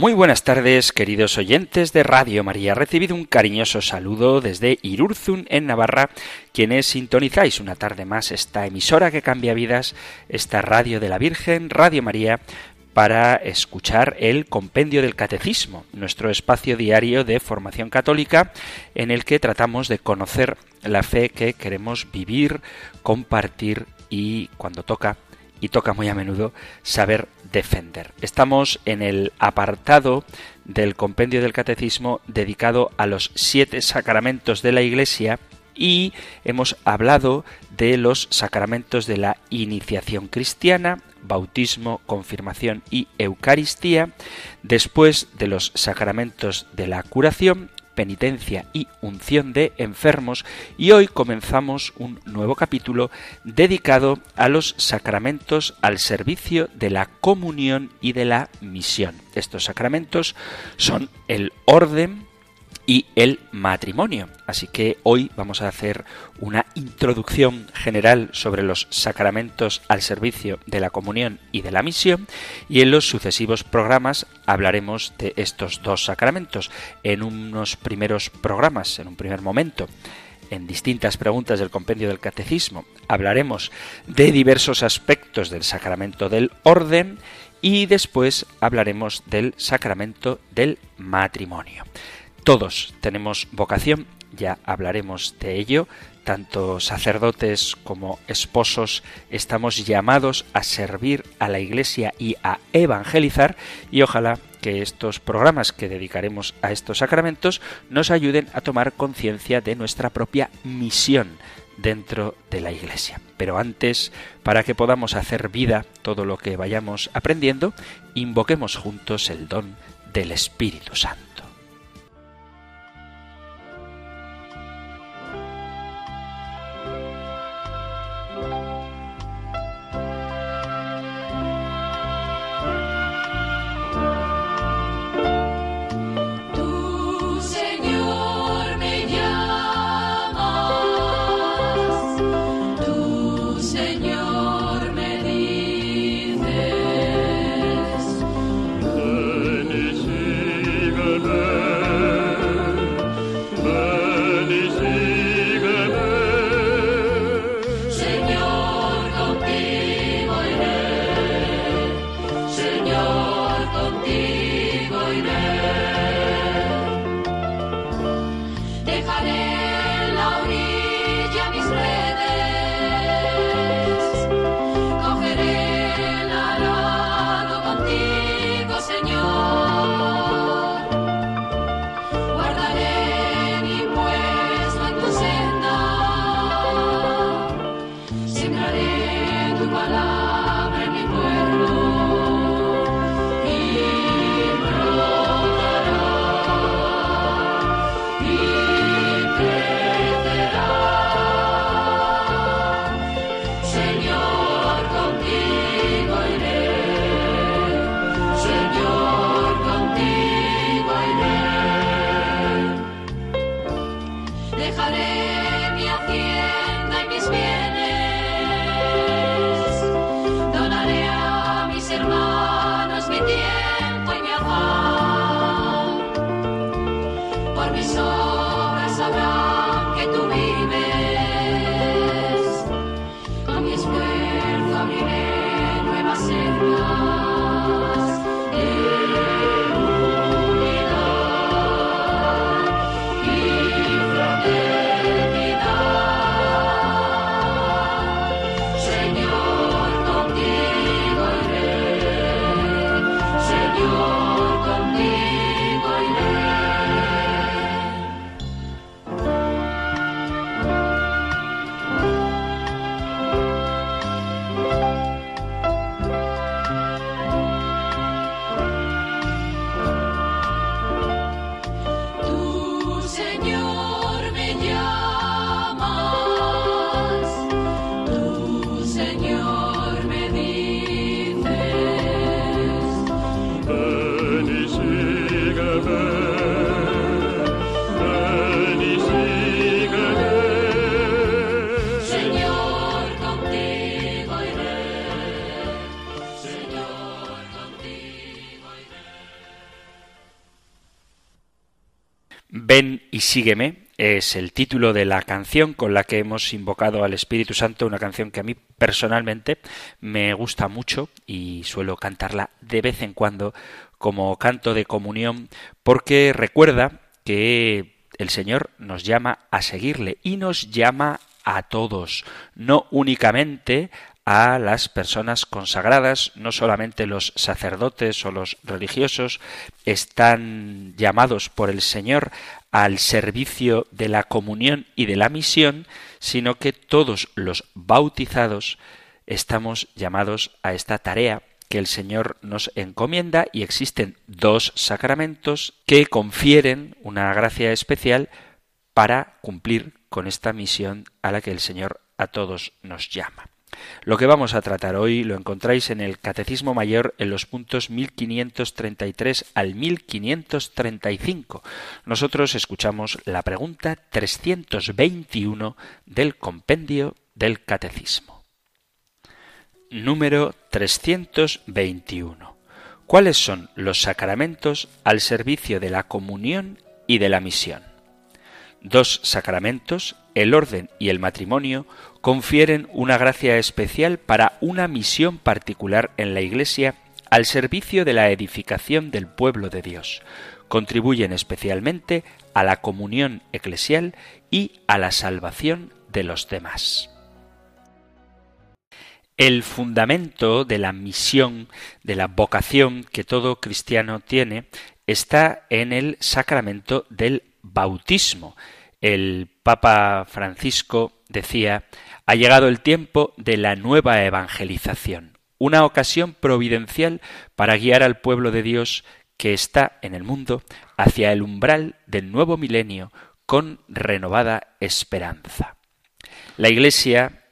Muy buenas tardes, queridos oyentes de Radio María. Recibido un cariñoso saludo desde Irurzun, en Navarra, quienes sintonizáis una tarde más esta emisora que cambia vidas, esta Radio de la Virgen, Radio María, para escuchar el Compendio del Catecismo, nuestro espacio diario de formación católica en el que tratamos de conocer la fe que queremos vivir, compartir y, cuando toca, y toca muy a menudo, saber defender. Estamos en el apartado del compendio del catecismo dedicado a los siete sacramentos de la Iglesia y hemos hablado de los sacramentos de la iniciación cristiana, bautismo, confirmación y Eucaristía, después de los sacramentos de la curación, penitencia y unción de enfermos y hoy comenzamos un nuevo capítulo dedicado a los sacramentos al servicio de la comunión y de la misión. Estos sacramentos son el orden, y el matrimonio. Así que hoy vamos a hacer una introducción general sobre los sacramentos al servicio de la comunión y de la misión y en los sucesivos programas hablaremos de estos dos sacramentos. En unos primeros programas, en un primer momento, en distintas preguntas del compendio del catecismo, hablaremos de diversos aspectos del sacramento del orden y después hablaremos del sacramento del matrimonio. Todos tenemos vocación, ya hablaremos de ello, tanto sacerdotes como esposos estamos llamados a servir a la Iglesia y a evangelizar y ojalá que estos programas que dedicaremos a estos sacramentos nos ayuden a tomar conciencia de nuestra propia misión dentro de la Iglesia. Pero antes, para que podamos hacer vida todo lo que vayamos aprendiendo, invoquemos juntos el don del Espíritu Santo. Sígueme es el título de la canción con la que hemos invocado al Espíritu Santo, una canción que a mí personalmente me gusta mucho y suelo cantarla de vez en cuando como canto de comunión porque recuerda que el Señor nos llama a seguirle y nos llama a todos, no únicamente a las personas consagradas, no solamente los sacerdotes o los religiosos están llamados por el Señor al servicio de la comunión y de la misión, sino que todos los bautizados estamos llamados a esta tarea que el Señor nos encomienda y existen dos sacramentos que confieren una gracia especial para cumplir con esta misión a la que el Señor a todos nos llama. Lo que vamos a tratar hoy lo encontráis en el Catecismo Mayor en los puntos 1533 al 1535. Nosotros escuchamos la pregunta 321 del compendio del Catecismo. Número 321. ¿Cuáles son los sacramentos al servicio de la comunión y de la misión? Dos sacramentos, el orden y el matrimonio, confieren una gracia especial para una misión particular en la Iglesia al servicio de la edificación del pueblo de Dios. Contribuyen especialmente a la comunión eclesial y a la salvación de los demás. El fundamento de la misión, de la vocación que todo cristiano tiene, está en el sacramento del bautismo. El Papa Francisco decía, ha llegado el tiempo de la nueva evangelización, una ocasión providencial para guiar al pueblo de Dios que está en el mundo hacia el umbral del nuevo milenio con renovada esperanza. La Iglesia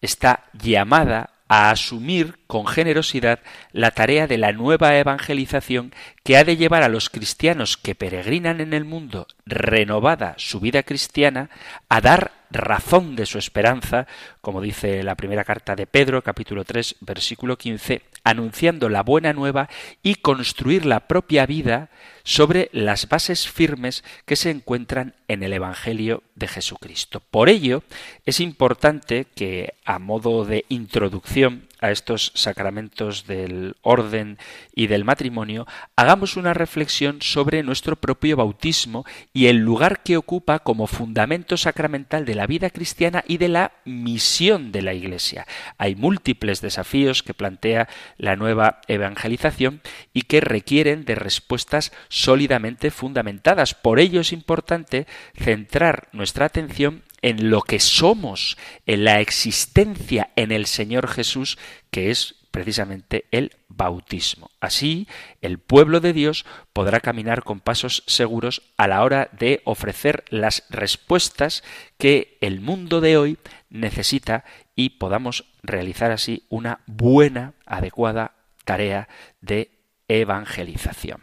está llamada a asumir con generosidad la tarea de la nueva evangelización que ha de llevar a los cristianos que peregrinan en el mundo renovada su vida cristiana a dar razón de su esperanza, como dice la primera carta de Pedro, capítulo 3, versículo 15, anunciando la buena nueva y construir la propia vida sobre las bases firmes que se encuentran en el Evangelio de Jesucristo. Por ello, es importante que, a modo de introducción a estos sacramentos del orden y del matrimonio, hagamos una reflexión sobre nuestro propio bautismo y el lugar que ocupa como fundamento sacramental de la vida cristiana y de la misión de la Iglesia. Hay múltiples desafíos que plantea la nueva evangelización y que requieren de respuestas sólidamente fundamentadas. Por ello es importante centrar nuestra atención en lo que somos, en la existencia en el Señor Jesús, que es precisamente el bautismo. Así, el pueblo de Dios podrá caminar con pasos seguros a la hora de ofrecer las respuestas que el mundo de hoy necesita y podamos realizar así una buena, adecuada tarea de evangelización.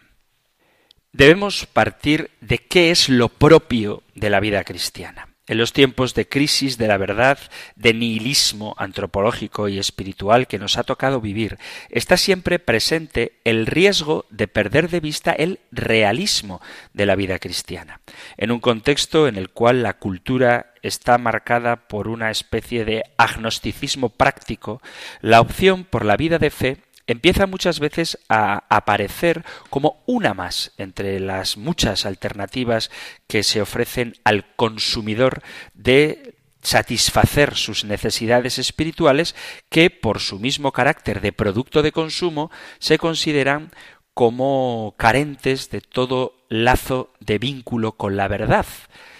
Debemos partir de qué es lo propio de la vida cristiana. En los tiempos de crisis de la verdad, de nihilismo antropológico y espiritual que nos ha tocado vivir, está siempre presente el riesgo de perder de vista el realismo de la vida cristiana. En un contexto en el cual la cultura está marcada por una especie de agnosticismo práctico, la opción por la vida de fe empieza muchas veces a aparecer como una más entre las muchas alternativas que se ofrecen al consumidor de satisfacer sus necesidades espirituales que por su mismo carácter de producto de consumo se consideran como carentes de todo lazo de vínculo con la verdad,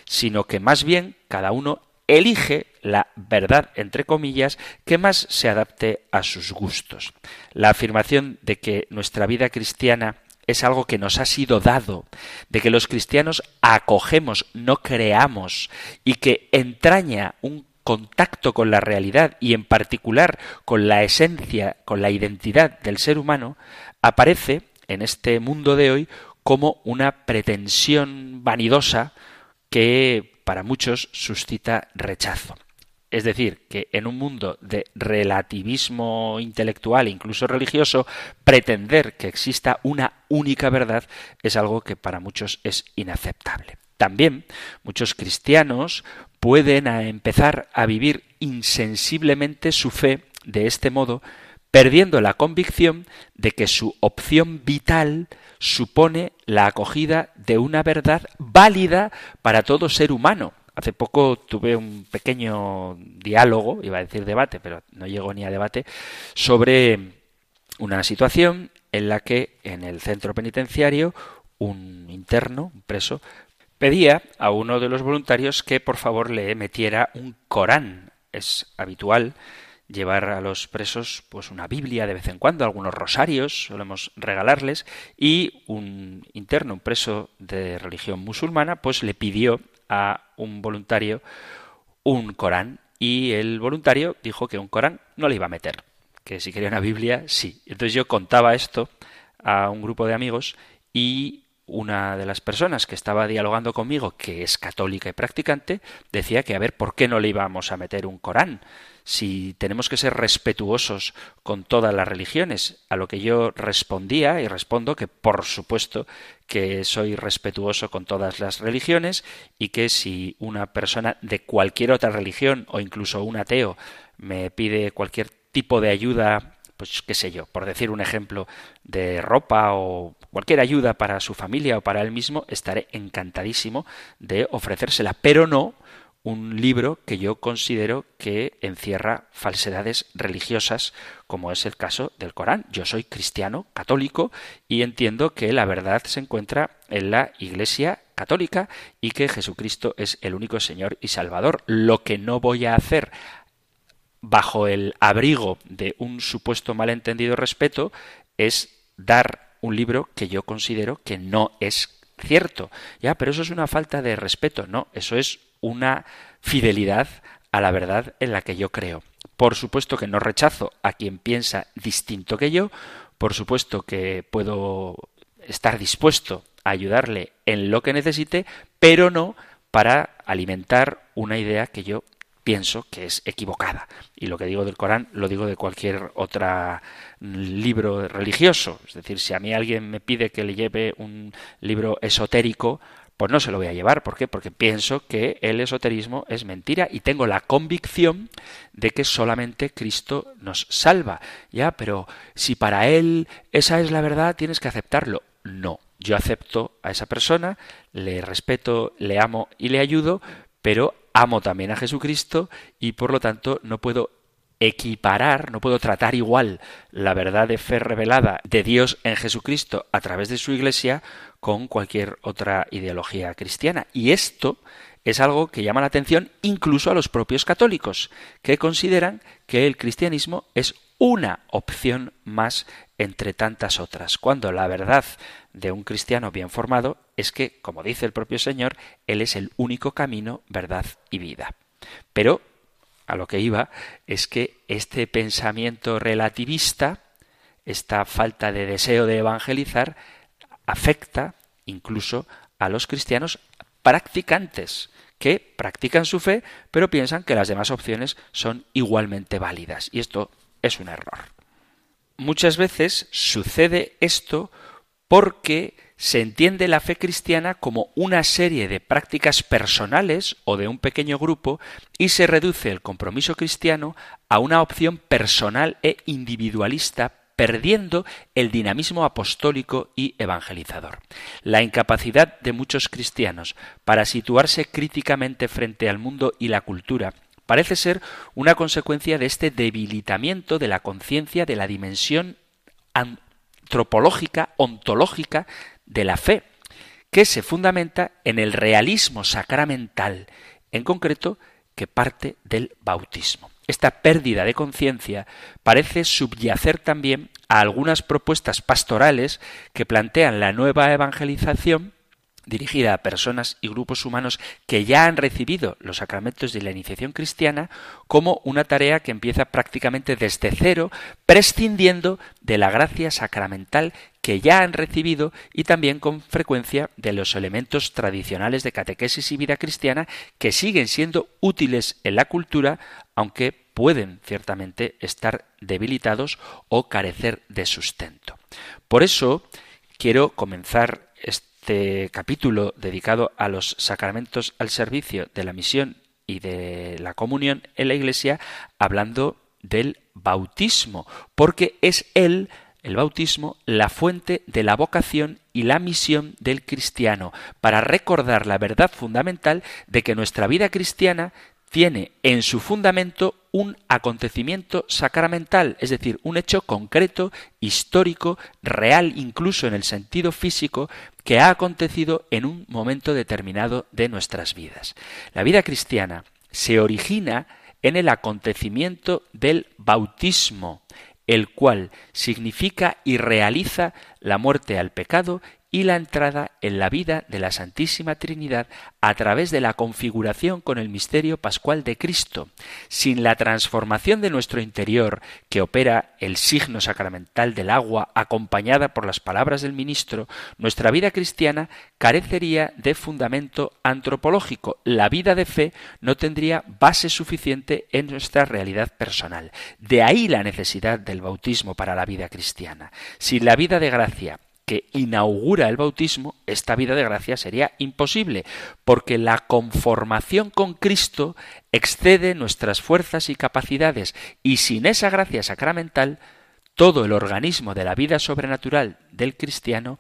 sino que más bien cada uno elige la verdad, entre comillas, que más se adapte a sus gustos. La afirmación de que nuestra vida cristiana es algo que nos ha sido dado, de que los cristianos acogemos, no creamos, y que entraña un contacto con la realidad y en particular con la esencia, con la identidad del ser humano, aparece en este mundo de hoy como una pretensión vanidosa que para muchos suscita rechazo. Es decir, que en un mundo de relativismo intelectual, incluso religioso, pretender que exista una única verdad es algo que para muchos es inaceptable. También muchos cristianos pueden empezar a vivir insensiblemente su fe de este modo, perdiendo la convicción de que su opción vital supone la acogida de una verdad válida para todo ser humano. Hace poco tuve un pequeño diálogo, iba a decir debate, pero no llegó ni a debate, sobre una situación en la que en el centro penitenciario un interno, un preso, pedía a uno de los voluntarios que por favor le metiera un Corán. Es habitual llevar a los presos pues una Biblia de vez en cuando, algunos rosarios solemos regalarles y un interno, un preso de religión musulmana, pues le pidió a un voluntario un Corán y el voluntario dijo que un Corán no le iba a meter, que si quería una Biblia sí. Entonces yo contaba esto a un grupo de amigos y una de las personas que estaba dialogando conmigo, que es católica y practicante, decía que a ver por qué no le íbamos a meter un Corán si tenemos que ser respetuosos con todas las religiones, a lo que yo respondía y respondo que por supuesto que soy respetuoso con todas las religiones y que si una persona de cualquier otra religión o incluso un ateo me pide cualquier tipo de ayuda pues qué sé yo, por decir un ejemplo de ropa o cualquier ayuda para su familia o para él mismo, estaré encantadísimo de ofrecérsela, pero no un libro que yo considero que encierra falsedades religiosas, como es el caso del Corán. Yo soy cristiano, católico, y entiendo que la verdad se encuentra en la Iglesia católica y que Jesucristo es el único Señor y Salvador. Lo que no voy a hacer bajo el abrigo de un supuesto malentendido respeto es dar un libro que yo considero que no es cierto. Ya, pero eso es una falta de respeto. No, eso es una fidelidad a la verdad en la que yo creo. Por supuesto que no rechazo a quien piensa distinto que yo, por supuesto que puedo estar dispuesto a ayudarle en lo que necesite, pero no para alimentar una idea que yo pienso que es equivocada. Y lo que digo del Corán lo digo de cualquier otro libro religioso. Es decir, si a mí alguien me pide que le lleve un libro esotérico, pues no se lo voy a llevar. ¿Por qué? Porque pienso que el esoterismo es mentira y tengo la convicción de que solamente Cristo nos salva. Ya, pero si para Él esa es la verdad, tienes que aceptarlo. No, yo acepto a esa persona, le respeto, le amo y le ayudo, pero amo también a Jesucristo y por lo tanto no puedo equiparar, no puedo tratar igual la verdad de fe revelada de Dios en Jesucristo a través de su Iglesia con cualquier otra ideología cristiana. Y esto es algo que llama la atención incluso a los propios católicos, que consideran que el cristianismo es una opción más entre tantas otras, cuando la verdad de un cristiano bien formado es que, como dice el propio Señor, Él es el único camino, verdad y vida. Pero a lo que iba es que este pensamiento relativista, esta falta de deseo de evangelizar, afecta incluso a los cristianos practicantes, que practican su fe, pero piensan que las demás opciones son igualmente válidas. Y esto es un error. Muchas veces sucede esto porque se entiende la fe cristiana como una serie de prácticas personales o de un pequeño grupo y se reduce el compromiso cristiano a una opción personal e individualista perdiendo el dinamismo apostólico y evangelizador. La incapacidad de muchos cristianos para situarse críticamente frente al mundo y la cultura parece ser una consecuencia de este debilitamiento de la conciencia de la dimensión antropológica, ontológica de la fe, que se fundamenta en el realismo sacramental, en concreto, que parte del bautismo. Esta pérdida de conciencia parece subyacer también a algunas propuestas pastorales que plantean la nueva evangelización dirigida a personas y grupos humanos que ya han recibido los sacramentos de la iniciación cristiana como una tarea que empieza prácticamente desde cero, prescindiendo de la gracia sacramental que ya han recibido y también con frecuencia de los elementos tradicionales de catequesis y vida cristiana que siguen siendo útiles en la cultura, aunque pueden ciertamente estar debilitados o carecer de sustento. Por eso quiero comenzar este capítulo dedicado a los sacramentos al servicio de la misión y de la comunión en la Iglesia, hablando del bautismo, porque es él, el bautismo, la fuente de la vocación y la misión del cristiano, para recordar la verdad fundamental de que nuestra vida cristiana tiene en su fundamento un acontecimiento sacramental, es decir, un hecho concreto, histórico, real incluso en el sentido físico, que ha acontecido en un momento determinado de nuestras vidas. La vida cristiana se origina en el acontecimiento del bautismo, el cual significa y realiza la muerte al pecado y la entrada en la vida de la Santísima Trinidad a través de la configuración con el misterio pascual de Cristo. Sin la transformación de nuestro interior, que opera el signo sacramental del agua acompañada por las palabras del ministro, nuestra vida cristiana carecería de fundamento antropológico. La vida de fe no tendría base suficiente en nuestra realidad personal. De ahí la necesidad del bautismo para la vida cristiana. Sin la vida de gracia, que inaugura el bautismo, esta vida de gracia sería imposible, porque la conformación con Cristo excede nuestras fuerzas y capacidades, y sin esa gracia sacramental, todo el organismo de la vida sobrenatural del cristiano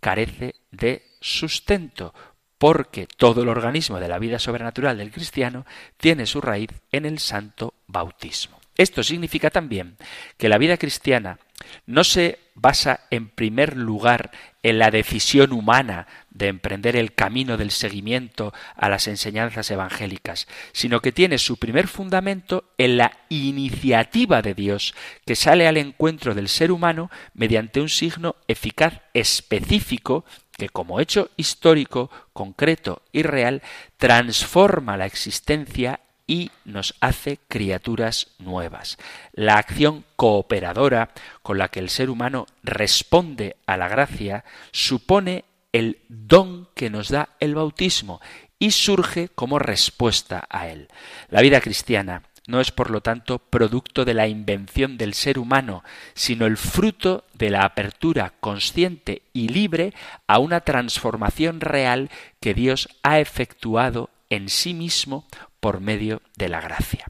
carece de sustento, porque todo el organismo de la vida sobrenatural del cristiano tiene su raíz en el santo bautismo. Esto significa también que la vida cristiana no se basa en primer lugar en la decisión humana de emprender el camino del seguimiento a las enseñanzas evangélicas, sino que tiene su primer fundamento en la iniciativa de Dios, que sale al encuentro del ser humano mediante un signo eficaz específico que como hecho histórico, concreto y real, transforma la existencia y nos hace criaturas nuevas. La acción cooperadora con la que el ser humano responde a la gracia supone el don que nos da el bautismo y surge como respuesta a él. La vida cristiana no es por lo tanto producto de la invención del ser humano, sino el fruto de la apertura consciente y libre a una transformación real que Dios ha efectuado en sí mismo por medio de la gracia.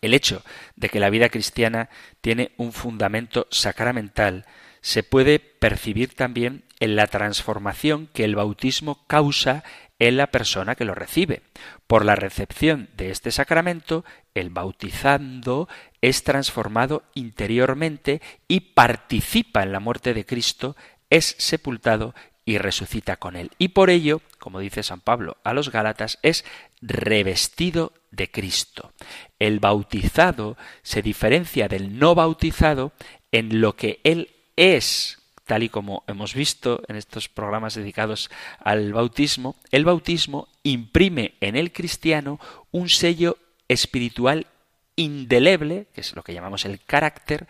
El hecho de que la vida cristiana tiene un fundamento sacramental se puede percibir también en la transformación que el bautismo causa en la persona que lo recibe. Por la recepción de este sacramento, el bautizando es transformado interiormente y participa en la muerte de Cristo, es sepultado y resucita con él. Y por ello, como dice San Pablo a los Gálatas, es revestido de Cristo. El bautizado se diferencia del no bautizado en lo que él es, tal y como hemos visto en estos programas dedicados al bautismo, el bautismo imprime en el cristiano un sello espiritual indeleble, que es lo que llamamos el carácter,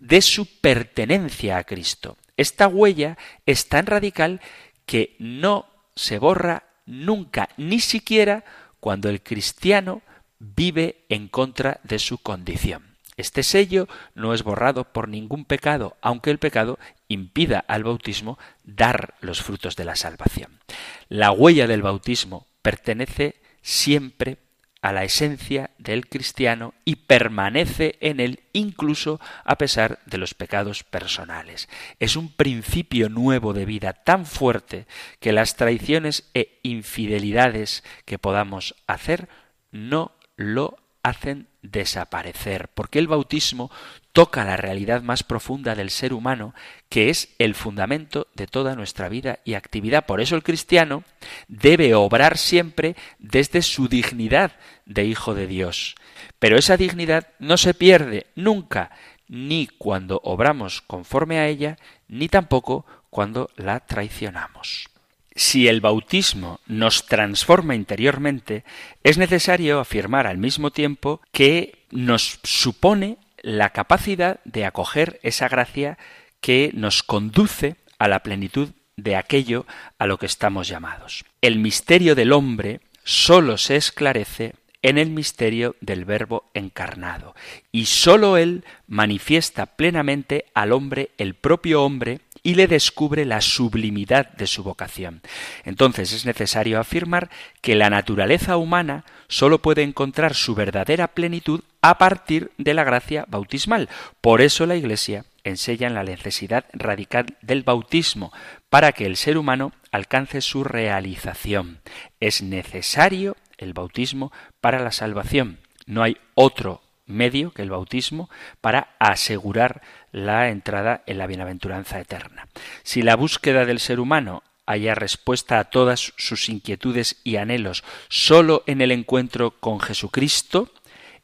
de su pertenencia a Cristo. Esta huella es tan radical que no se borra nunca, ni siquiera cuando el cristiano vive en contra de su condición. Este sello no es borrado por ningún pecado, aunque el pecado impida al bautismo dar los frutos de la salvación. La huella del bautismo pertenece siempre a la esencia del cristiano y permanece en él incluso a pesar de los pecados personales. Es un principio nuevo de vida tan fuerte que las traiciones e infidelidades que podamos hacer no lo hacen desaparecer, porque el bautismo toca la realidad más profunda del ser humano, que es el fundamento de toda nuestra vida y actividad. Por eso el cristiano debe obrar siempre desde su dignidad de hijo de Dios. Pero esa dignidad no se pierde nunca, ni cuando obramos conforme a ella, ni tampoco cuando la traicionamos. Si el bautismo nos transforma interiormente, es necesario afirmar al mismo tiempo que nos supone la capacidad de acoger esa gracia que nos conduce a la plenitud de aquello a lo que estamos llamados. El misterio del hombre sólo se esclarece en el misterio del Verbo encarnado, y sólo Él manifiesta plenamente al hombre el propio hombre y le descubre la sublimidad de su vocación. Entonces es necesario afirmar que la naturaleza humana sólo puede encontrar su verdadera plenitud a partir de la gracia bautismal. Por eso la Iglesia enseña la necesidad radical del bautismo para que el ser humano alcance su realización. Es necesario el bautismo para la salvación. No hay otro medio que el bautismo para asegurar la entrada en la bienaventuranza eterna. Si la búsqueda del ser humano haya respuesta a todas sus inquietudes y anhelos sólo en el encuentro con Jesucristo,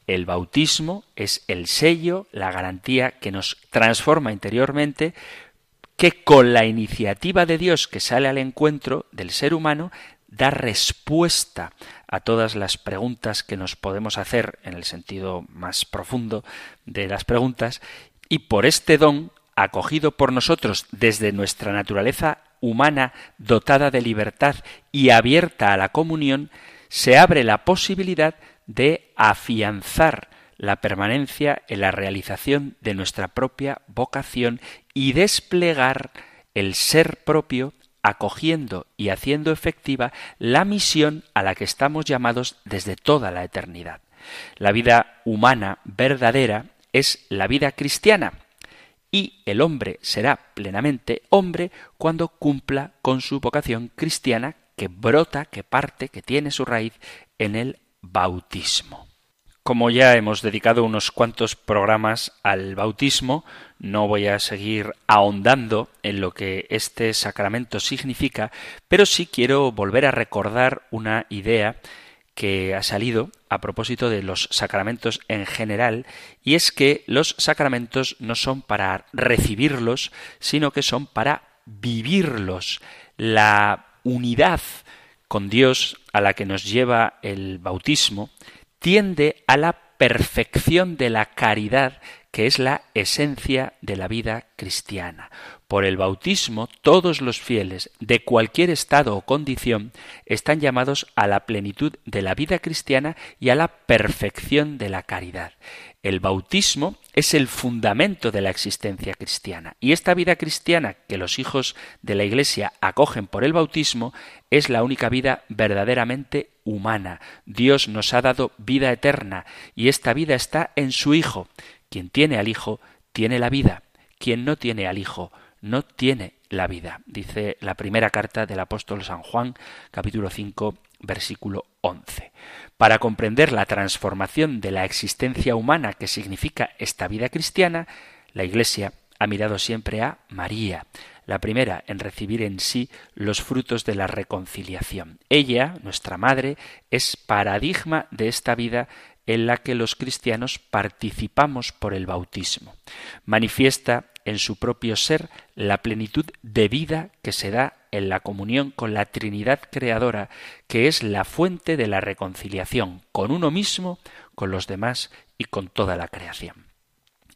el bautismo es el sello, la garantía que nos transforma interiormente, que con la iniciativa de Dios que sale al encuentro del ser humano da respuesta a todas las preguntas que nos podemos hacer en el sentido más profundo de las preguntas. Y por este don acogido por nosotros desde nuestra naturaleza humana dotada de libertad y abierta a la comunión, se abre la posibilidad de afianzar la permanencia en la realización de nuestra propia vocación y desplegar el ser propio acogiendo y haciendo efectiva la misión a la que estamos llamados desde toda la eternidad. La vida humana verdadera es la vida cristiana, y el hombre será plenamente hombre cuando cumpla con su vocación cristiana que brota, que parte, que tiene su raíz en el bautismo. Como ya hemos dedicado unos cuantos programas al bautismo, no voy a seguir ahondando en lo que este sacramento significa, pero sí quiero volver a recordar una idea que ha salido a propósito de los sacramentos en general, y es que los sacramentos no son para recibirlos, sino que son para vivirlos. La unidad con Dios a la que nos lleva el bautismo tiende a la perfección de la caridad que es la esencia de la vida cristiana. Por el bautismo, todos los fieles, de cualquier estado o condición, están llamados a la plenitud de la vida cristiana y a la perfección de la caridad. El bautismo es el fundamento de la existencia cristiana. Y esta vida cristiana que los hijos de la Iglesia acogen por el bautismo es la única vida verdaderamente humana. Dios nos ha dado vida eterna y esta vida está en su Hijo. Quien tiene al Hijo tiene la vida. Quien no tiene al Hijo no tiene la vida. Dice la primera carta del apóstol San Juan, capítulo 5, versículo 11. Para comprender la transformación de la existencia humana que significa esta vida cristiana, la Iglesia ha mirado siempre a María, la primera en recibir en sí los frutos de la reconciliación. Ella, nuestra Madre, es paradigma de esta vida en la que los cristianos participamos por el bautismo. Manifiesta en su propio ser la plenitud de vida que se da en la comunión con la Trinidad Creadora, que es la fuente de la reconciliación con uno mismo, con los demás y con toda la creación.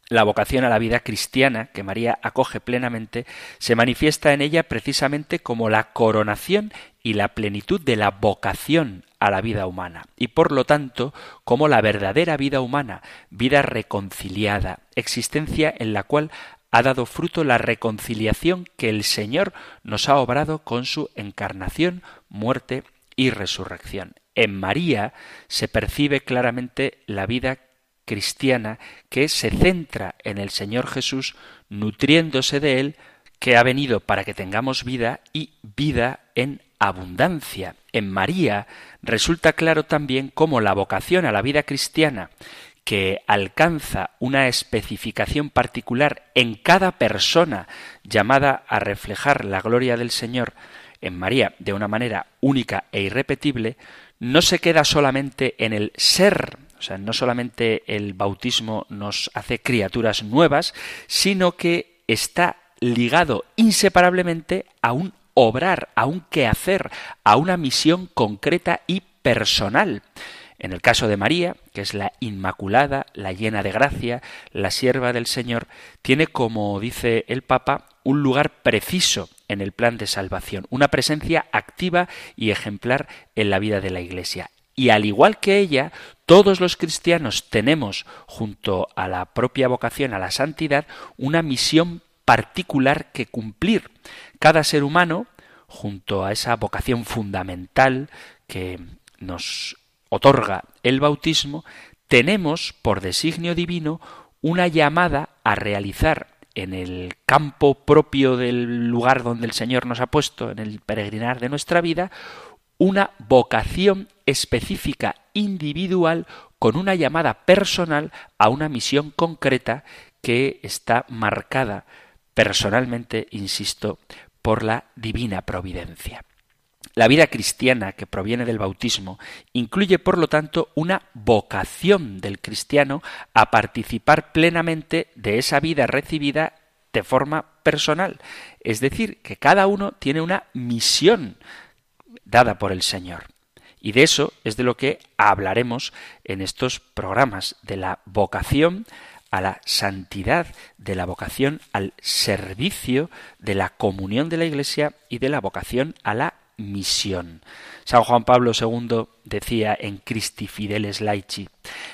La vocación a la vida cristiana que María acoge plenamente se manifiesta en ella precisamente como la coronación y la plenitud de la vocación a la vida humana, y por lo tanto como la verdadera vida humana, vida reconciliada, existencia en la cual ha dado fruto la reconciliación que el Señor nos ha obrado con su encarnación, muerte y resurrección. En María se percibe claramente la vida cristiana que se centra en el Señor Jesús, nutriéndose de Él, que ha venido para que tengamos vida y vida en abundancia. En María resulta claro también cómo la vocación a la vida cristiana que alcanza una especificación particular en cada persona llamada a reflejar la gloria del Señor en María de una manera única e irrepetible, no se queda solamente en el ser, o sea, no solamente el bautismo nos hace criaturas nuevas, sino que está ligado inseparablemente a un obrar, a un quehacer, a una misión concreta y personal. En el caso de María, que es la Inmaculada, la llena de gracia, la sierva del Señor, tiene, como dice el Papa, un lugar preciso en el plan de salvación, una presencia activa y ejemplar en la vida de la Iglesia. Y al igual que ella, todos los cristianos tenemos, junto a la propia vocación a la santidad, una misión particular que cumplir. Cada ser humano, junto a esa vocación fundamental que nos otorga el bautismo, tenemos, por designio divino, una llamada a realizar en el campo propio del lugar donde el Señor nos ha puesto, en el peregrinar de nuestra vida, una vocación específica, individual, con una llamada personal a una misión concreta que está marcada personalmente, insisto, por la divina providencia. La vida cristiana que proviene del bautismo incluye, por lo tanto, una vocación del cristiano a participar plenamente de esa vida recibida de forma personal. Es decir, que cada uno tiene una misión dada por el Señor. Y de eso es de lo que hablaremos en estos programas, de la vocación a la santidad, de la vocación al servicio, de la comunión de la Iglesia y de la vocación a la misión. San Juan Pablo II decía en Christi Fideles Laici,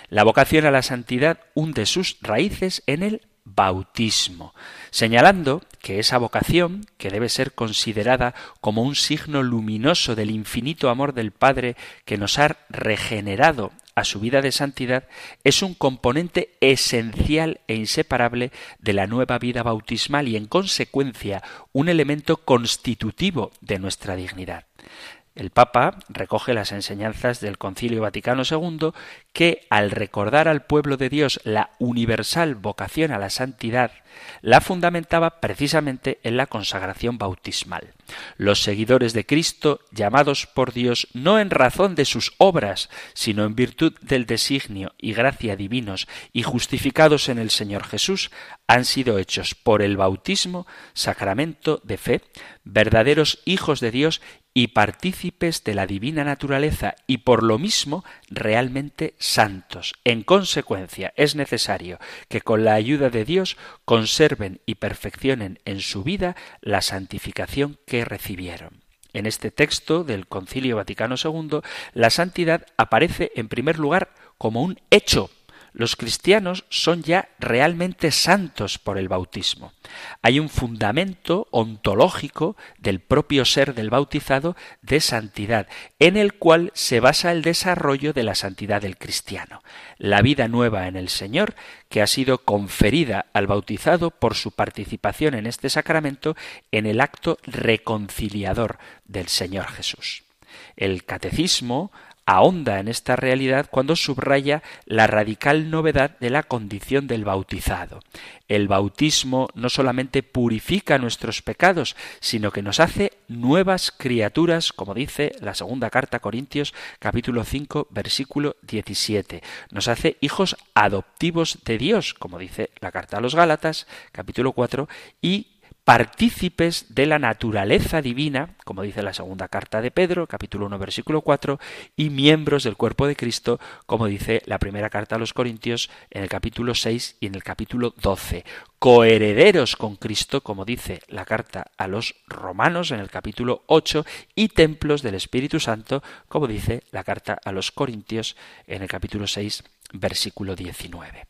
la vocación a la santidad hunde sus raíces en el bautismo, señalando que esa vocación, que debe ser considerada como un signo luminoso del infinito amor del Padre que nos ha regenerado a su vida de santidad, es un componente esencial e inseparable de la nueva vida bautismal y en consecuencia un elemento constitutivo de nuestra dignidad. El Papa recoge las enseñanzas del Concilio Vaticano II que, al recordar al pueblo de Dios la universal vocación a la santidad, la fundamentaba precisamente en la consagración bautismal. Los seguidores de Cristo, llamados por Dios no en razón de sus obras, sino en virtud del designio y gracia divinos y justificados en el Señor Jesús, han sido hechos por el bautismo sacramento de fe, verdaderos hijos de Dios y partícipes de la divina naturaleza y por lo mismo realmente santos. En consecuencia, es necesario que con la ayuda de Dios conserven y perfeccionen en su vida la santificación que recibieron. En este texto del Concilio Vaticano II, la santidad aparece en primer lugar como un hecho los cristianos son ya realmente santos por el bautismo. Hay un fundamento ontológico del propio ser del bautizado de santidad, en el cual se basa el desarrollo de la santidad del cristiano, la vida nueva en el Señor, que ha sido conferida al bautizado por su participación en este sacramento en el acto reconciliador del Señor Jesús. El catecismo ahonda en esta realidad cuando subraya la radical novedad de la condición del bautizado. El bautismo no solamente purifica nuestros pecados, sino que nos hace nuevas criaturas, como dice la segunda carta a Corintios capítulo 5 versículo 17. Nos hace hijos adoptivos de Dios, como dice la carta a los Gálatas capítulo 4, y partícipes de la naturaleza divina, como dice la segunda carta de Pedro, capítulo 1, versículo 4, y miembros del cuerpo de Cristo, como dice la primera carta a los Corintios en el capítulo 6 y en el capítulo 12. Coherederos con Cristo, como dice la carta a los Romanos en el capítulo 8, y templos del Espíritu Santo, como dice la carta a los Corintios en el capítulo 6, versículo 19.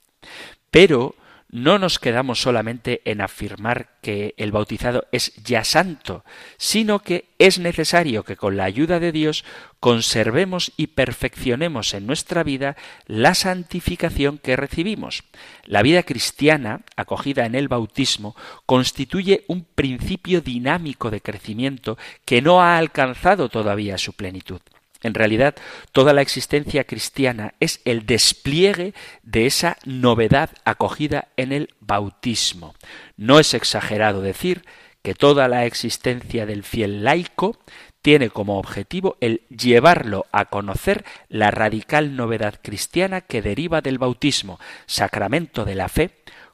Pero no nos quedamos solamente en afirmar que el bautizado es ya santo, sino que es necesario que con la ayuda de Dios conservemos y perfeccionemos en nuestra vida la santificación que recibimos. La vida cristiana, acogida en el bautismo, constituye un principio dinámico de crecimiento que no ha alcanzado todavía su plenitud. En realidad, toda la existencia cristiana es el despliegue de esa novedad acogida en el bautismo. No es exagerado decir que toda la existencia del fiel laico tiene como objetivo el llevarlo a conocer la radical novedad cristiana que deriva del bautismo, sacramento de la fe,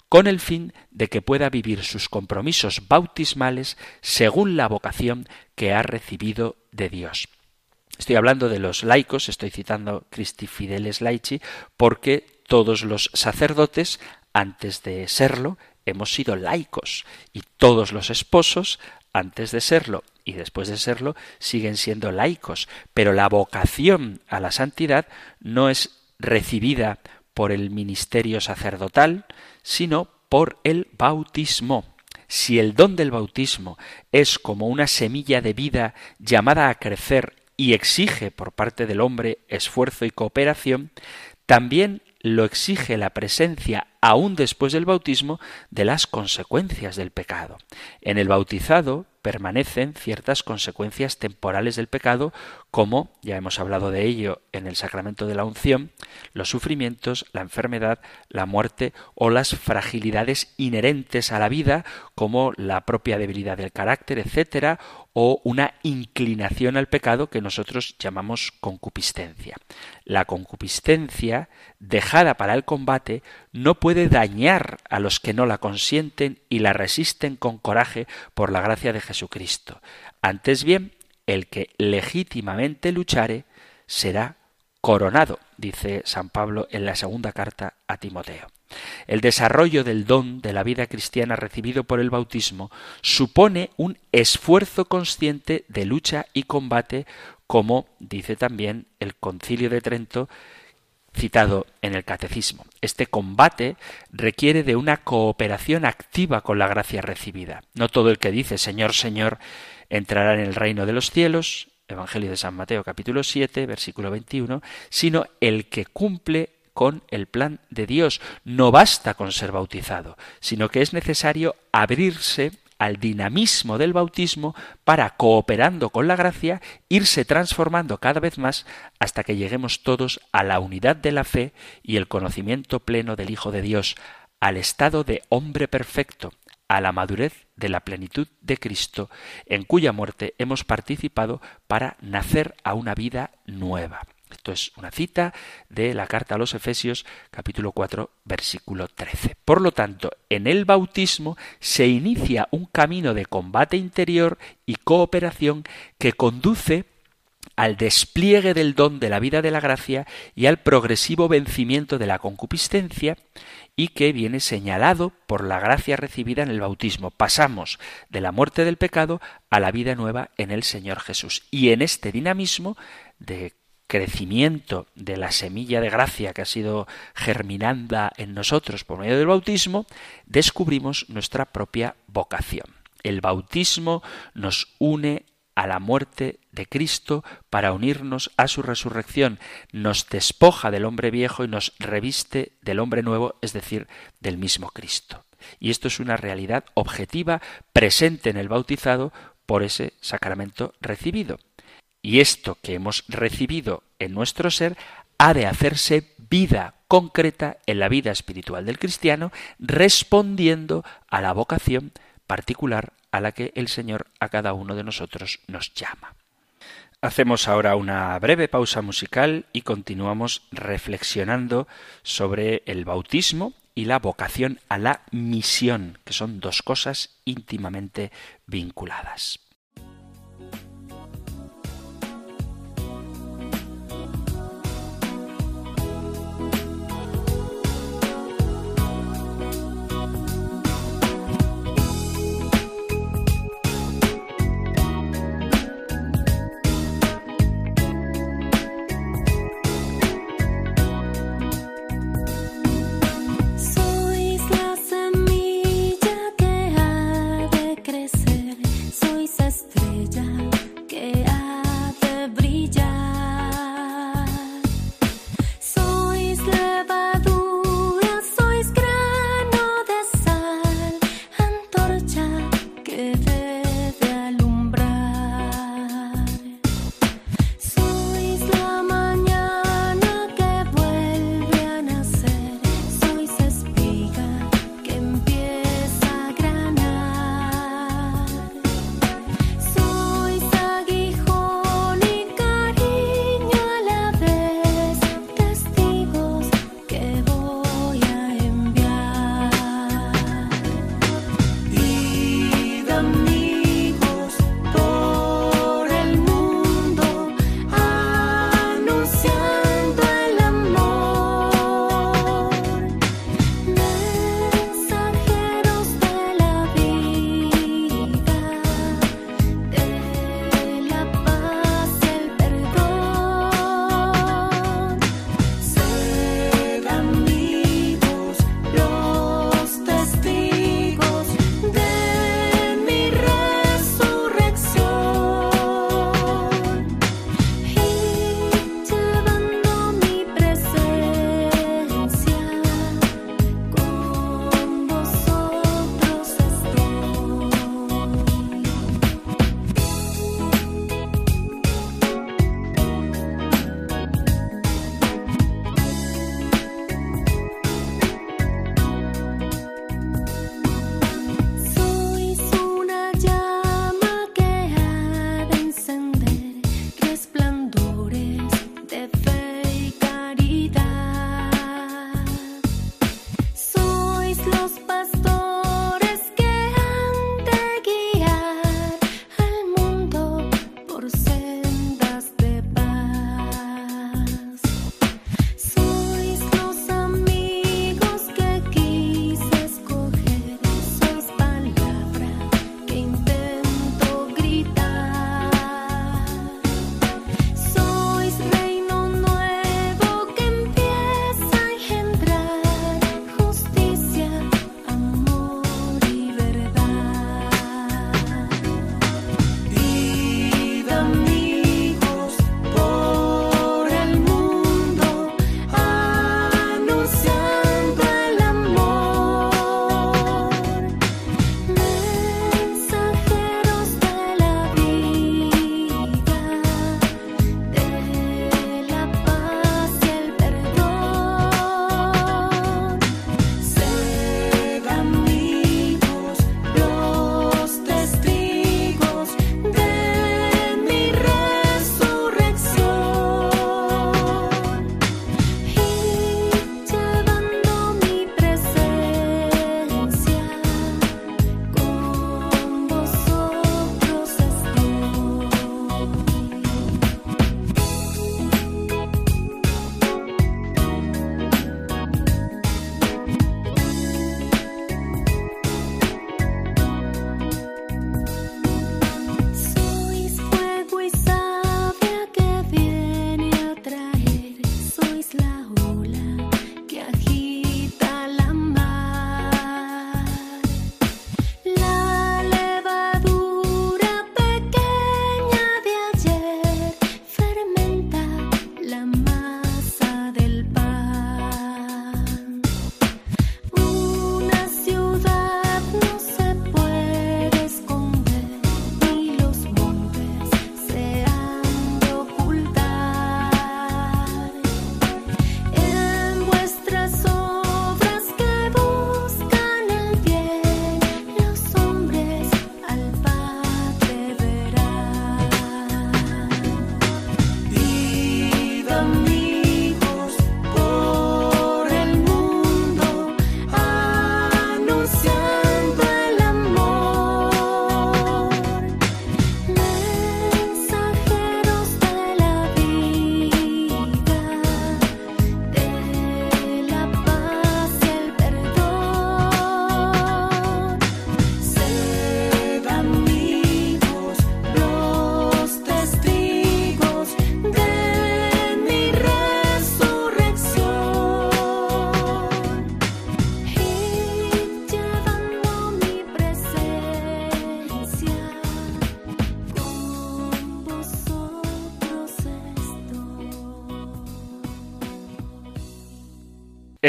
con el fin de que pueda vivir sus compromisos bautismales según la vocación que ha recibido de Dios. Estoy hablando de los laicos, estoy citando Christi Fideles Laici, porque todos los sacerdotes, antes de serlo, hemos sido laicos y todos los esposos, antes de serlo y después de serlo, siguen siendo laicos, pero la vocación a la santidad no es recibida por el ministerio sacerdotal, sino por el bautismo. Si el don del bautismo es como una semilla de vida llamada a crecer y exige por parte del hombre esfuerzo y cooperación, también lo exige la presencia, aún después del bautismo, de las consecuencias del pecado. En el bautizado permanecen ciertas consecuencias temporales del pecado, como, ya hemos hablado de ello en el sacramento de la unción, los sufrimientos, la enfermedad, la muerte o las fragilidades inherentes a la vida, como la propia debilidad del carácter, etcétera, o una inclinación al pecado que nosotros llamamos concupiscencia. La concupiscencia, dejada para el combate, no puede dañar a los que no la consienten y la resisten con coraje por la gracia de Jesucristo. Antes bien, el que legítimamente luchare será coronado, dice San Pablo en la segunda carta a Timoteo. El desarrollo del don de la vida cristiana recibido por el bautismo supone un esfuerzo consciente de lucha y combate, como dice también el Concilio de Trento citado en el Catecismo. Este combate requiere de una cooperación activa con la gracia recibida. No todo el que dice Señor, Señor entrará en el reino de los cielos, Evangelio de San Mateo capítulo 7, versículo 21, sino el que cumple con el plan de Dios. No basta con ser bautizado, sino que es necesario abrirse al dinamismo del bautismo para, cooperando con la gracia, irse transformando cada vez más hasta que lleguemos todos a la unidad de la fe y el conocimiento pleno del Hijo de Dios, al estado de hombre perfecto, a la madurez de la plenitud de Cristo, en cuya muerte hemos participado para nacer a una vida nueva. Esto es una cita de la carta a los Efesios capítulo 4 versículo 13. Por lo tanto, en el bautismo se inicia un camino de combate interior y cooperación que conduce al despliegue del don de la vida de la gracia y al progresivo vencimiento de la concupiscencia y que viene señalado por la gracia recibida en el bautismo. Pasamos de la muerte del pecado a la vida nueva en el Señor Jesús. Y en este dinamismo de crecimiento de la semilla de gracia que ha sido germinanda en nosotros por medio del bautismo, descubrimos nuestra propia vocación. El bautismo nos une a la muerte de Cristo para unirnos a su resurrección. Nos despoja del hombre viejo y nos reviste del hombre nuevo, es decir, del mismo Cristo. Y esto es una realidad objetiva presente en el bautizado por ese sacramento recibido. Y esto que hemos recibido en nuestro ser ha de hacerse vida concreta en la vida espiritual del cristiano, respondiendo a la vocación particular a la que el Señor a cada uno de nosotros nos llama. Hacemos ahora una breve pausa musical y continuamos reflexionando sobre el bautismo y la vocación a la misión, que son dos cosas íntimamente vinculadas.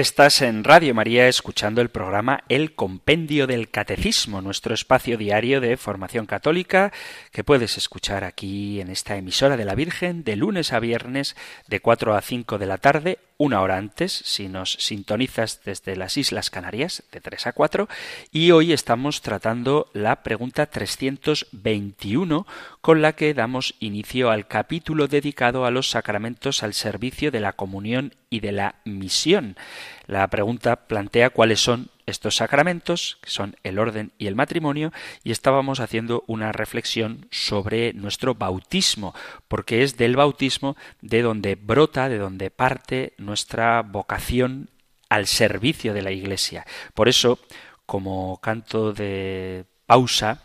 Estás en Radio María escuchando el programa El Compendio del Catecismo, nuestro espacio diario de formación católica que puedes escuchar aquí en esta emisora de la Virgen de lunes a viernes de 4 a 5 de la tarde una hora antes si nos sintonizas desde las Islas Canarias, de 3 a 4, y hoy estamos tratando la pregunta 321 con la que damos inicio al capítulo dedicado a los sacramentos al servicio de la comunión y de la misión. La pregunta plantea cuáles son estos sacramentos, que son el orden y el matrimonio, y estábamos haciendo una reflexión sobre nuestro bautismo, porque es del bautismo de donde brota, de donde parte nuestra vocación al servicio de la Iglesia. Por eso, como canto de pausa,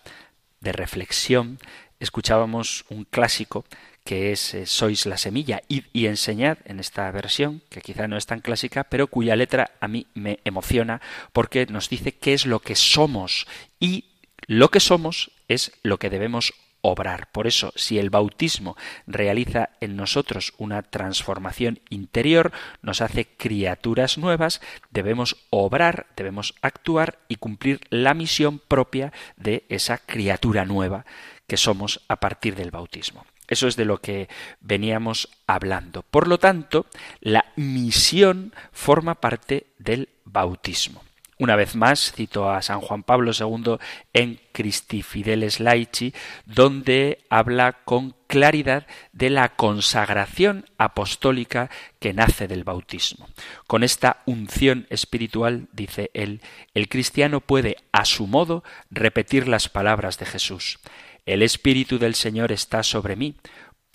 de reflexión, escuchábamos un clásico que es eh, Sois la semilla, id y enseñad en esta versión, que quizá no es tan clásica, pero cuya letra a mí me emociona porque nos dice qué es lo que somos y lo que somos es lo que debemos obrar. Por eso, si el bautismo realiza en nosotros una transformación interior, nos hace criaturas nuevas, debemos obrar, debemos actuar y cumplir la misión propia de esa criatura nueva que somos a partir del bautismo. Eso es de lo que veníamos hablando. Por lo tanto, la misión forma parte del bautismo. Una vez más, cito a San Juan Pablo II en Christi Fideles Laici, donde habla con claridad de la consagración apostólica que nace del bautismo. Con esta unción espiritual, dice él, el cristiano puede, a su modo, repetir las palabras de Jesús. El Espíritu del Señor está sobre mí,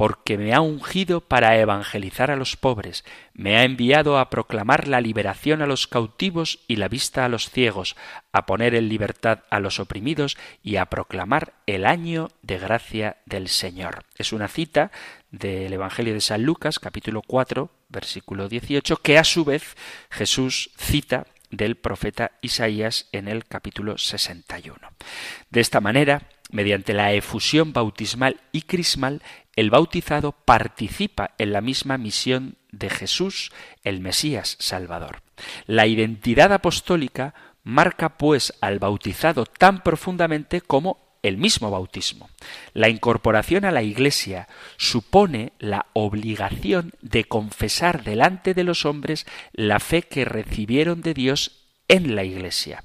porque me ha ungido para evangelizar a los pobres, me ha enviado a proclamar la liberación a los cautivos y la vista a los ciegos, a poner en libertad a los oprimidos y a proclamar el año de gracia del Señor. Es una cita del Evangelio de San Lucas, capítulo 4, versículo 18, que a su vez Jesús cita del profeta Isaías en el capítulo 61. De esta manera, mediante la efusión bautismal y crismal, el bautizado participa en la misma misión de Jesús, el Mesías Salvador. La identidad apostólica marca pues al bautizado tan profundamente como el mismo bautismo. La incorporación a la Iglesia supone la obligación de confesar delante de los hombres la fe que recibieron de Dios en la Iglesia.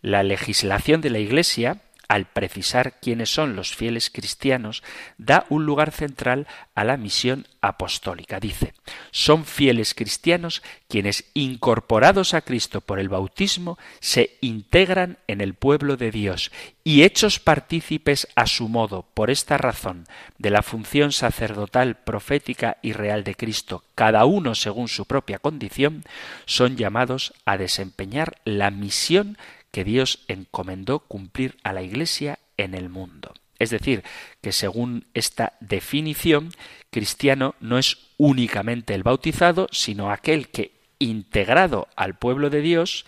La legislación de la Iglesia al precisar quiénes son los fieles cristianos, da un lugar central a la misión apostólica. Dice, son fieles cristianos quienes, incorporados a Cristo por el bautismo, se integran en el pueblo de Dios y hechos partícipes a su modo, por esta razón, de la función sacerdotal, profética y real de Cristo, cada uno según su propia condición, son llamados a desempeñar la misión que Dios encomendó cumplir a la Iglesia en el mundo. Es decir, que según esta definición, cristiano no es únicamente el bautizado, sino aquel que, integrado al pueblo de Dios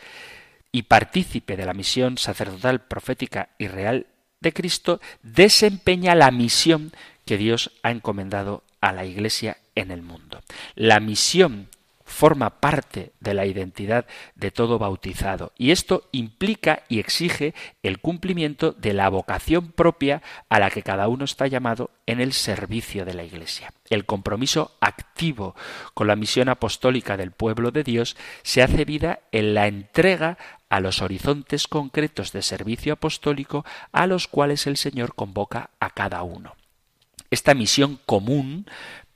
y partícipe de la misión sacerdotal, profética y real de Cristo, desempeña la misión que Dios ha encomendado a la Iglesia en el mundo. La misión forma parte de la identidad de todo bautizado y esto implica y exige el cumplimiento de la vocación propia a la que cada uno está llamado en el servicio de la Iglesia. El compromiso activo con la misión apostólica del pueblo de Dios se hace vida en la entrega a los horizontes concretos de servicio apostólico a los cuales el Señor convoca a cada uno. Esta misión común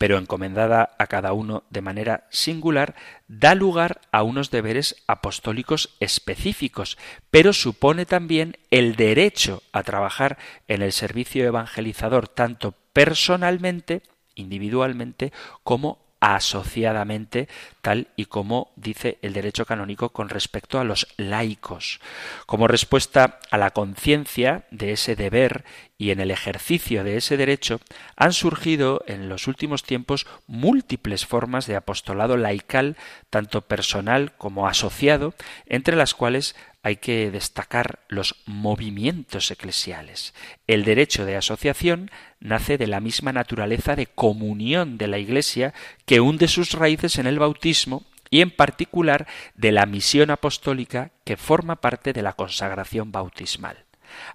pero encomendada a cada uno de manera singular, da lugar a unos deberes apostólicos específicos, pero supone también el derecho a trabajar en el servicio evangelizador tanto personalmente, individualmente, como asociadamente, tal y como dice el derecho canónico con respecto a los laicos. Como respuesta a la conciencia de ese deber y en el ejercicio de ese derecho, han surgido en los últimos tiempos múltiples formas de apostolado laical, tanto personal como asociado, entre las cuales hay que destacar los movimientos eclesiales. El derecho de asociación nace de la misma naturaleza de comunión de la Iglesia que hunde sus raíces en el bautismo y en particular de la misión apostólica que forma parte de la consagración bautismal.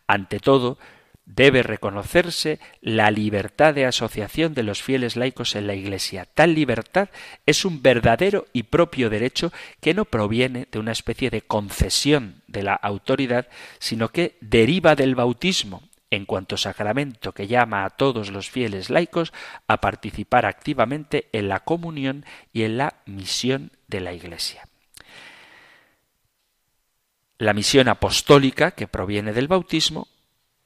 Ante todo, debe reconocerse la libertad de asociación de los fieles laicos en la Iglesia. Tal libertad es un verdadero y propio derecho que no proviene de una especie de concesión de la autoridad, sino que deriva del bautismo, en cuanto sacramento que llama a todos los fieles laicos a participar activamente en la comunión y en la misión de la Iglesia. La misión apostólica, que proviene del bautismo,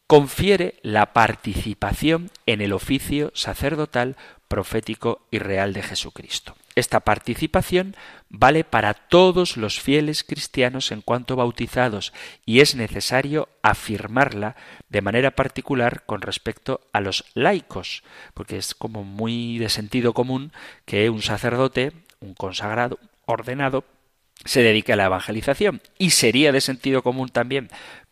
confiere la participación en el oficio sacerdotal, profético y real de Jesucristo. Esta participación vale para todos los fieles cristianos en cuanto bautizados y es necesario afirmarla de manera particular con respecto a los laicos, porque es como muy de sentido común que un sacerdote, un consagrado, ordenado, se dedique a la evangelización. Y sería de sentido común también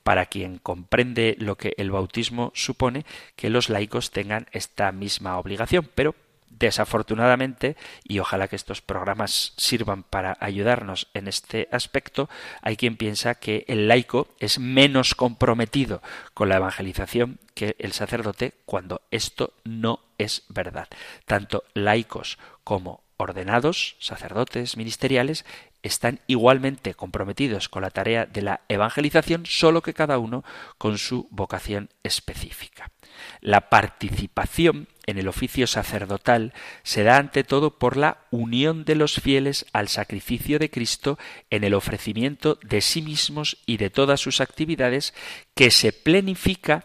para quien comprende lo que el bautismo supone, que los laicos tengan esta misma obligación. Pero desafortunadamente, y ojalá que estos programas sirvan para ayudarnos en este aspecto, hay quien piensa que el laico es menos comprometido con la evangelización que el sacerdote cuando esto no es verdad. Tanto laicos como ordenados, sacerdotes, ministeriales, están igualmente comprometidos con la tarea de la evangelización, solo que cada uno con su vocación específica. La participación en el oficio sacerdotal se da ante todo por la unión de los fieles al sacrificio de Cristo en el ofrecimiento de sí mismos y de todas sus actividades que se plenifica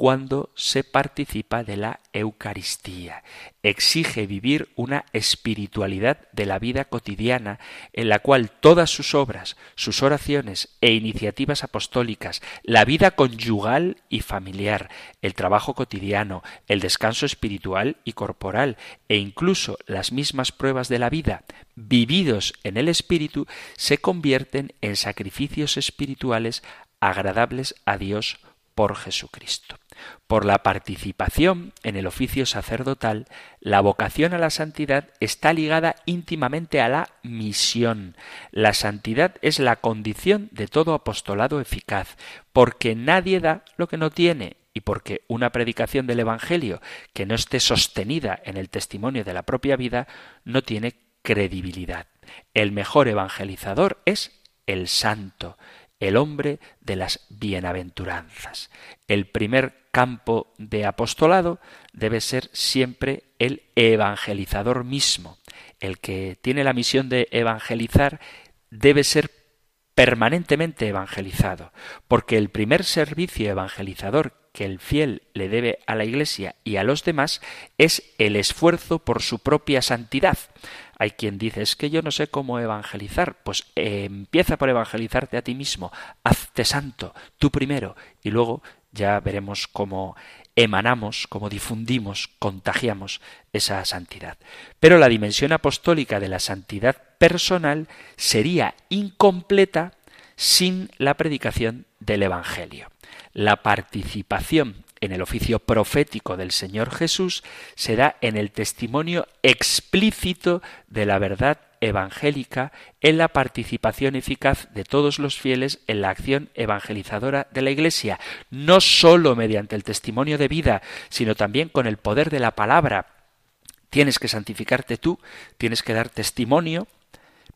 cuando se participa de la Eucaristía. Exige vivir una espiritualidad de la vida cotidiana en la cual todas sus obras, sus oraciones e iniciativas apostólicas, la vida conyugal y familiar, el trabajo cotidiano, el descanso espiritual y corporal e incluso las mismas pruebas de la vida, vividos en el Espíritu, se convierten en sacrificios espirituales agradables a Dios por Jesucristo. Por la participación en el oficio sacerdotal, la vocación a la santidad está ligada íntimamente a la misión. La santidad es la condición de todo apostolado eficaz, porque nadie da lo que no tiene, y porque una predicación del Evangelio que no esté sostenida en el testimonio de la propia vida no tiene credibilidad. El mejor evangelizador es el santo, el hombre de las bienaventuranzas. El primer campo de apostolado debe ser siempre el evangelizador mismo. El que tiene la misión de evangelizar debe ser permanentemente evangelizado, porque el primer servicio evangelizador que el fiel le debe a la Iglesia y a los demás es el esfuerzo por su propia santidad. Hay quien dice, es que yo no sé cómo evangelizar. Pues eh, empieza por evangelizarte a ti mismo, hazte santo, tú primero, y luego ya veremos cómo emanamos, cómo difundimos, contagiamos esa santidad. Pero la dimensión apostólica de la santidad personal sería incompleta sin la predicación del Evangelio. La participación en el oficio profético del Señor Jesús se da en el testimonio explícito de la verdad evangélica en la participación eficaz de todos los fieles en la acción evangelizadora de la Iglesia, no sólo mediante el testimonio de vida, sino también con el poder de la palabra. Tienes que santificarte tú, tienes que dar testimonio,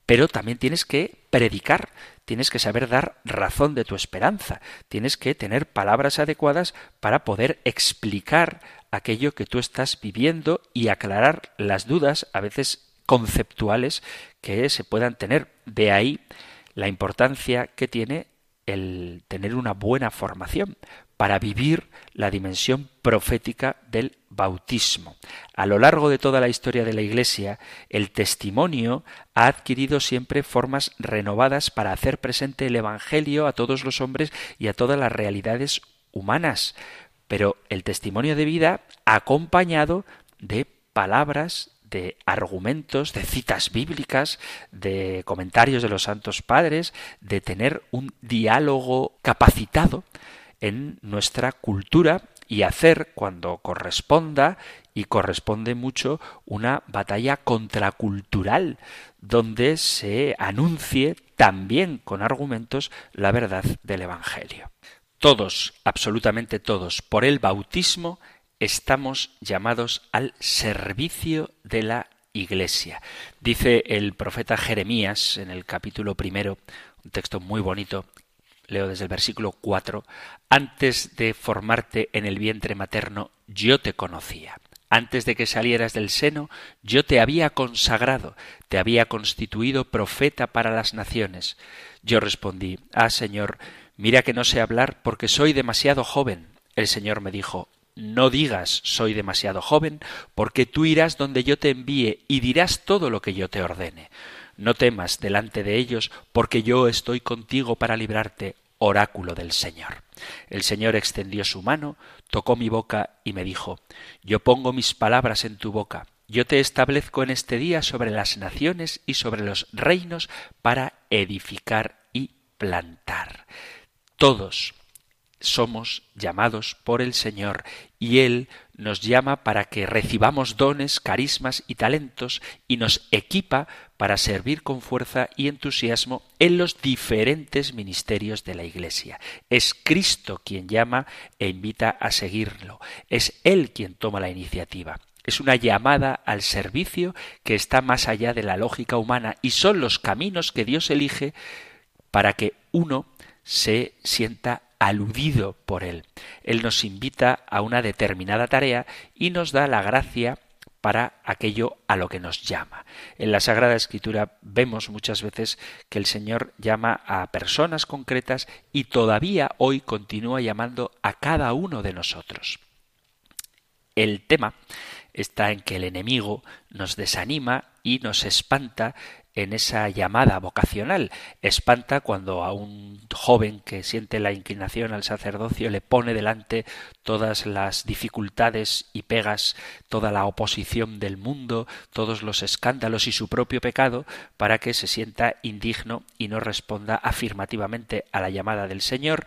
pero también tienes que predicar, tienes que saber dar razón de tu esperanza, tienes que tener palabras adecuadas para poder explicar aquello que tú estás viviendo y aclarar las dudas, a veces conceptuales, que se puedan tener. De ahí la importancia que tiene el tener una buena formación para vivir la dimensión profética del bautismo. A lo largo de toda la historia de la Iglesia, el testimonio ha adquirido siempre formas renovadas para hacer presente el Evangelio a todos los hombres y a todas las realidades humanas, pero el testimonio de vida acompañado de palabras de argumentos, de citas bíblicas, de comentarios de los santos padres, de tener un diálogo capacitado en nuestra cultura y hacer cuando corresponda y corresponde mucho una batalla contracultural donde se anuncie también con argumentos la verdad del Evangelio. Todos, absolutamente todos, por el bautismo estamos llamados al servicio de la Iglesia. Dice el profeta Jeremías en el capítulo primero, un texto muy bonito, leo desde el versículo 4, antes de formarte en el vientre materno, yo te conocía. Antes de que salieras del seno, yo te había consagrado, te había constituido profeta para las naciones. Yo respondí, Ah, Señor, mira que no sé hablar porque soy demasiado joven. El Señor me dijo, No digas soy demasiado joven, porque tú irás donde yo te envíe y dirás todo lo que yo te ordene. No temas delante de ellos, porque yo estoy contigo para librarte, oráculo del Señor. El Señor extendió su mano, tocó mi boca y me dijo, Yo pongo mis palabras en tu boca, yo te establezco en este día sobre las naciones y sobre los reinos para edificar y plantar. Todos somos llamados por el Señor y Él nos llama para que recibamos dones, carismas y talentos y nos equipa para servir con fuerza y entusiasmo en los diferentes ministerios de la Iglesia. Es Cristo quien llama e invita a seguirlo. Es Él quien toma la iniciativa. Es una llamada al servicio que está más allá de la lógica humana y son los caminos que Dios elige para que uno se sienta aludido por Él. Él nos invita a una determinada tarea y nos da la gracia para aquello a lo que nos llama. En la Sagrada Escritura vemos muchas veces que el Señor llama a personas concretas y todavía hoy continúa llamando a cada uno de nosotros. El tema está en que el enemigo nos desanima y nos espanta en esa llamada vocacional. Espanta cuando a un joven que siente la inclinación al sacerdocio le pone delante todas las dificultades y pegas, toda la oposición del mundo, todos los escándalos y su propio pecado, para que se sienta indigno y no responda afirmativamente a la llamada del Señor.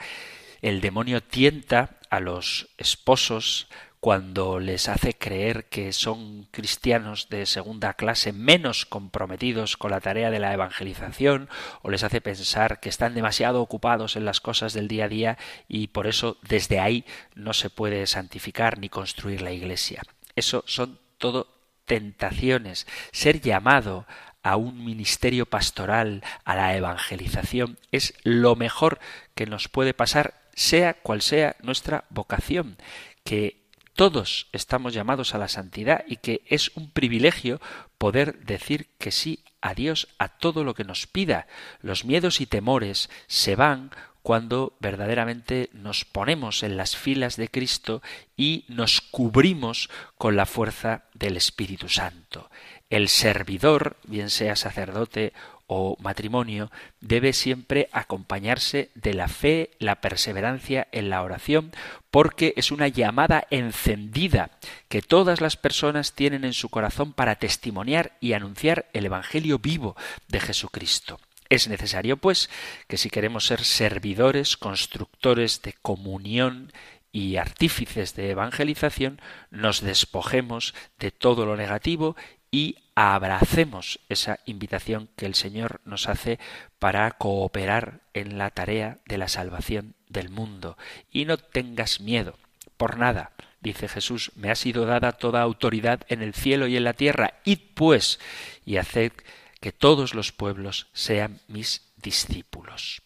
El demonio tienta a los esposos, cuando les hace creer que son cristianos de segunda clase menos comprometidos con la tarea de la evangelización o les hace pensar que están demasiado ocupados en las cosas del día a día y por eso desde ahí no se puede santificar ni construir la iglesia. Eso son todo tentaciones. Ser llamado a un ministerio pastoral, a la evangelización, es lo mejor que nos puede pasar, sea cual sea nuestra vocación, que todos estamos llamados a la santidad y que es un privilegio poder decir que sí a Dios a todo lo que nos pida. Los miedos y temores se van cuando verdaderamente nos ponemos en las filas de Cristo y nos cubrimos con la fuerza del Espíritu Santo. El servidor, bien sea sacerdote o matrimonio debe siempre acompañarse de la fe, la perseverancia en la oración, porque es una llamada encendida que todas las personas tienen en su corazón para testimoniar y anunciar el Evangelio vivo de Jesucristo. Es necesario, pues, que si queremos ser servidores, constructores de comunión y artífices de evangelización, nos despojemos de todo lo negativo y abracemos esa invitación que el Señor nos hace para cooperar en la tarea de la salvación del mundo. Y no tengas miedo por nada. Dice Jesús, me ha sido dada toda autoridad en el cielo y en la tierra. Id pues y haced que todos los pueblos sean mis discípulos.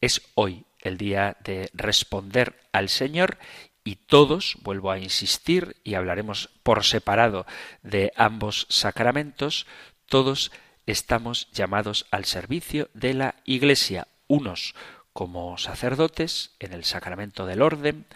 Es hoy el día de responder al Señor y todos, vuelvo a insistir, y hablaremos por separado de ambos sacramentos, todos estamos llamados al servicio de la Iglesia, unos como sacerdotes en el sacramento del orden,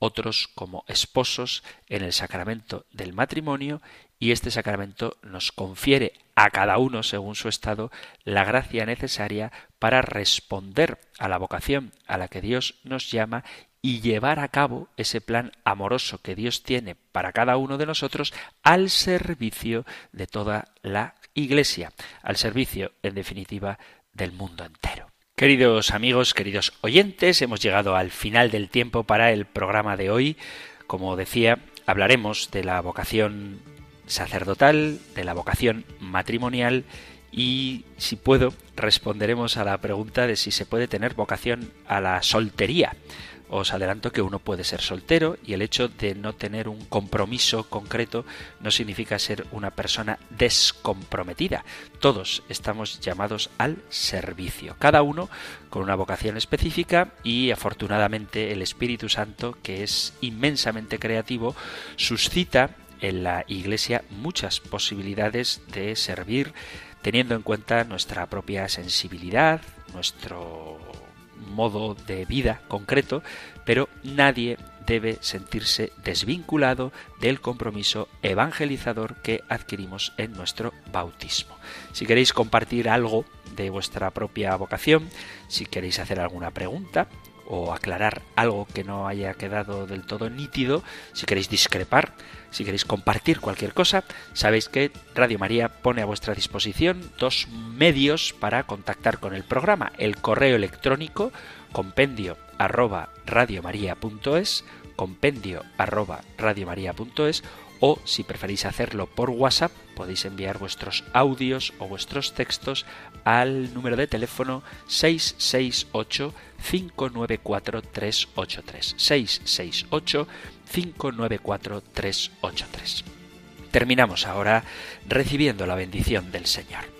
otros como esposos en el sacramento del matrimonio, y este sacramento nos confiere a cada uno, según su estado, la gracia necesaria para responder a la vocación a la que Dios nos llama y llevar a cabo ese plan amoroso que Dios tiene para cada uno de nosotros al servicio de toda la Iglesia, al servicio, en definitiva, del mundo entero. Queridos amigos, queridos oyentes, hemos llegado al final del tiempo para el programa de hoy. Como decía, hablaremos de la vocación sacerdotal, de la vocación matrimonial y, si puedo, responderemos a la pregunta de si se puede tener vocación a la soltería. Os adelanto que uno puede ser soltero y el hecho de no tener un compromiso concreto no significa ser una persona descomprometida. Todos estamos llamados al servicio, cada uno con una vocación específica y afortunadamente el Espíritu Santo, que es inmensamente creativo, suscita en la Iglesia muchas posibilidades de servir teniendo en cuenta nuestra propia sensibilidad, nuestro modo de vida concreto, pero nadie debe sentirse desvinculado del compromiso evangelizador que adquirimos en nuestro bautismo. Si queréis compartir algo de vuestra propia vocación, si queréis hacer alguna pregunta, o aclarar algo que no haya quedado del todo nítido, si queréis discrepar, si queréis compartir cualquier cosa, sabéis que Radio María pone a vuestra disposición dos medios para contactar con el programa. El correo electrónico compendio arroba radiomaria.es, compendio arroba radiomaria.es o si preferís hacerlo por WhatsApp podéis enviar vuestros audios o vuestros textos al número de teléfono 668 594 383 668 594 383. Terminamos ahora recibiendo la bendición del Señor.